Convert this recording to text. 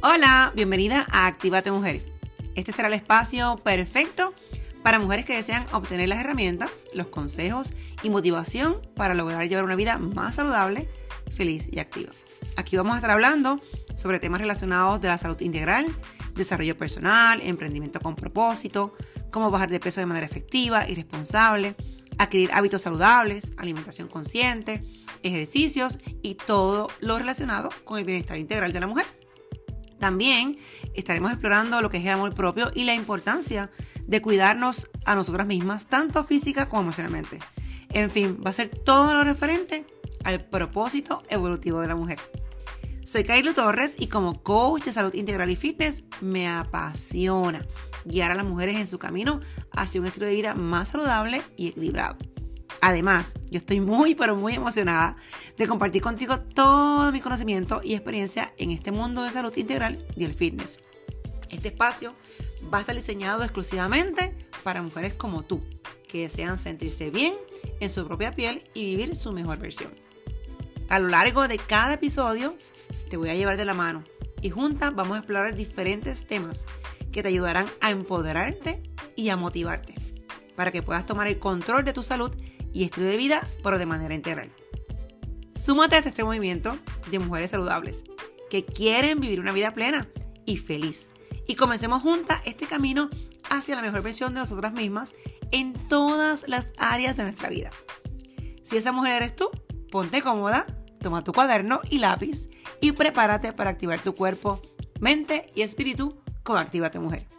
Hola, bienvenida a Actívate Mujer. Este será el espacio perfecto para mujeres que desean obtener las herramientas, los consejos y motivación para lograr llevar una vida más saludable, feliz y activa. Aquí vamos a estar hablando sobre temas relacionados de la salud integral, desarrollo personal, emprendimiento con propósito, cómo bajar de peso de manera efectiva y responsable, adquirir hábitos saludables, alimentación consciente, ejercicios y todo lo relacionado con el bienestar integral de la mujer. También estaremos explorando lo que es el amor propio y la importancia de cuidarnos a nosotras mismas, tanto física como emocionalmente. En fin, va a ser todo lo referente al propósito evolutivo de la mujer. Soy Kailu Torres y como coach de salud integral y fitness me apasiona guiar a las mujeres en su camino hacia un estilo de vida más saludable y equilibrado. Además, yo estoy muy, pero muy emocionada de compartir contigo todo mi conocimiento y experiencia en este mundo de salud integral y el fitness. Este espacio va a estar diseñado exclusivamente para mujeres como tú, que desean sentirse bien en su propia piel y vivir su mejor versión. A lo largo de cada episodio te voy a llevar de la mano y juntas vamos a explorar diferentes temas que te ayudarán a empoderarte y a motivarte para que puedas tomar el control de tu salud y estilo de vida, pero de manera integral. Súmate a este movimiento de mujeres saludables que quieren vivir una vida plena y feliz. Y comencemos juntas este camino hacia la mejor versión de nosotras mismas en todas las áreas de nuestra vida. Si esa mujer eres tú, ponte cómoda, toma tu cuaderno y lápiz y prepárate para activar tu cuerpo, mente y espíritu con Actívate Mujer.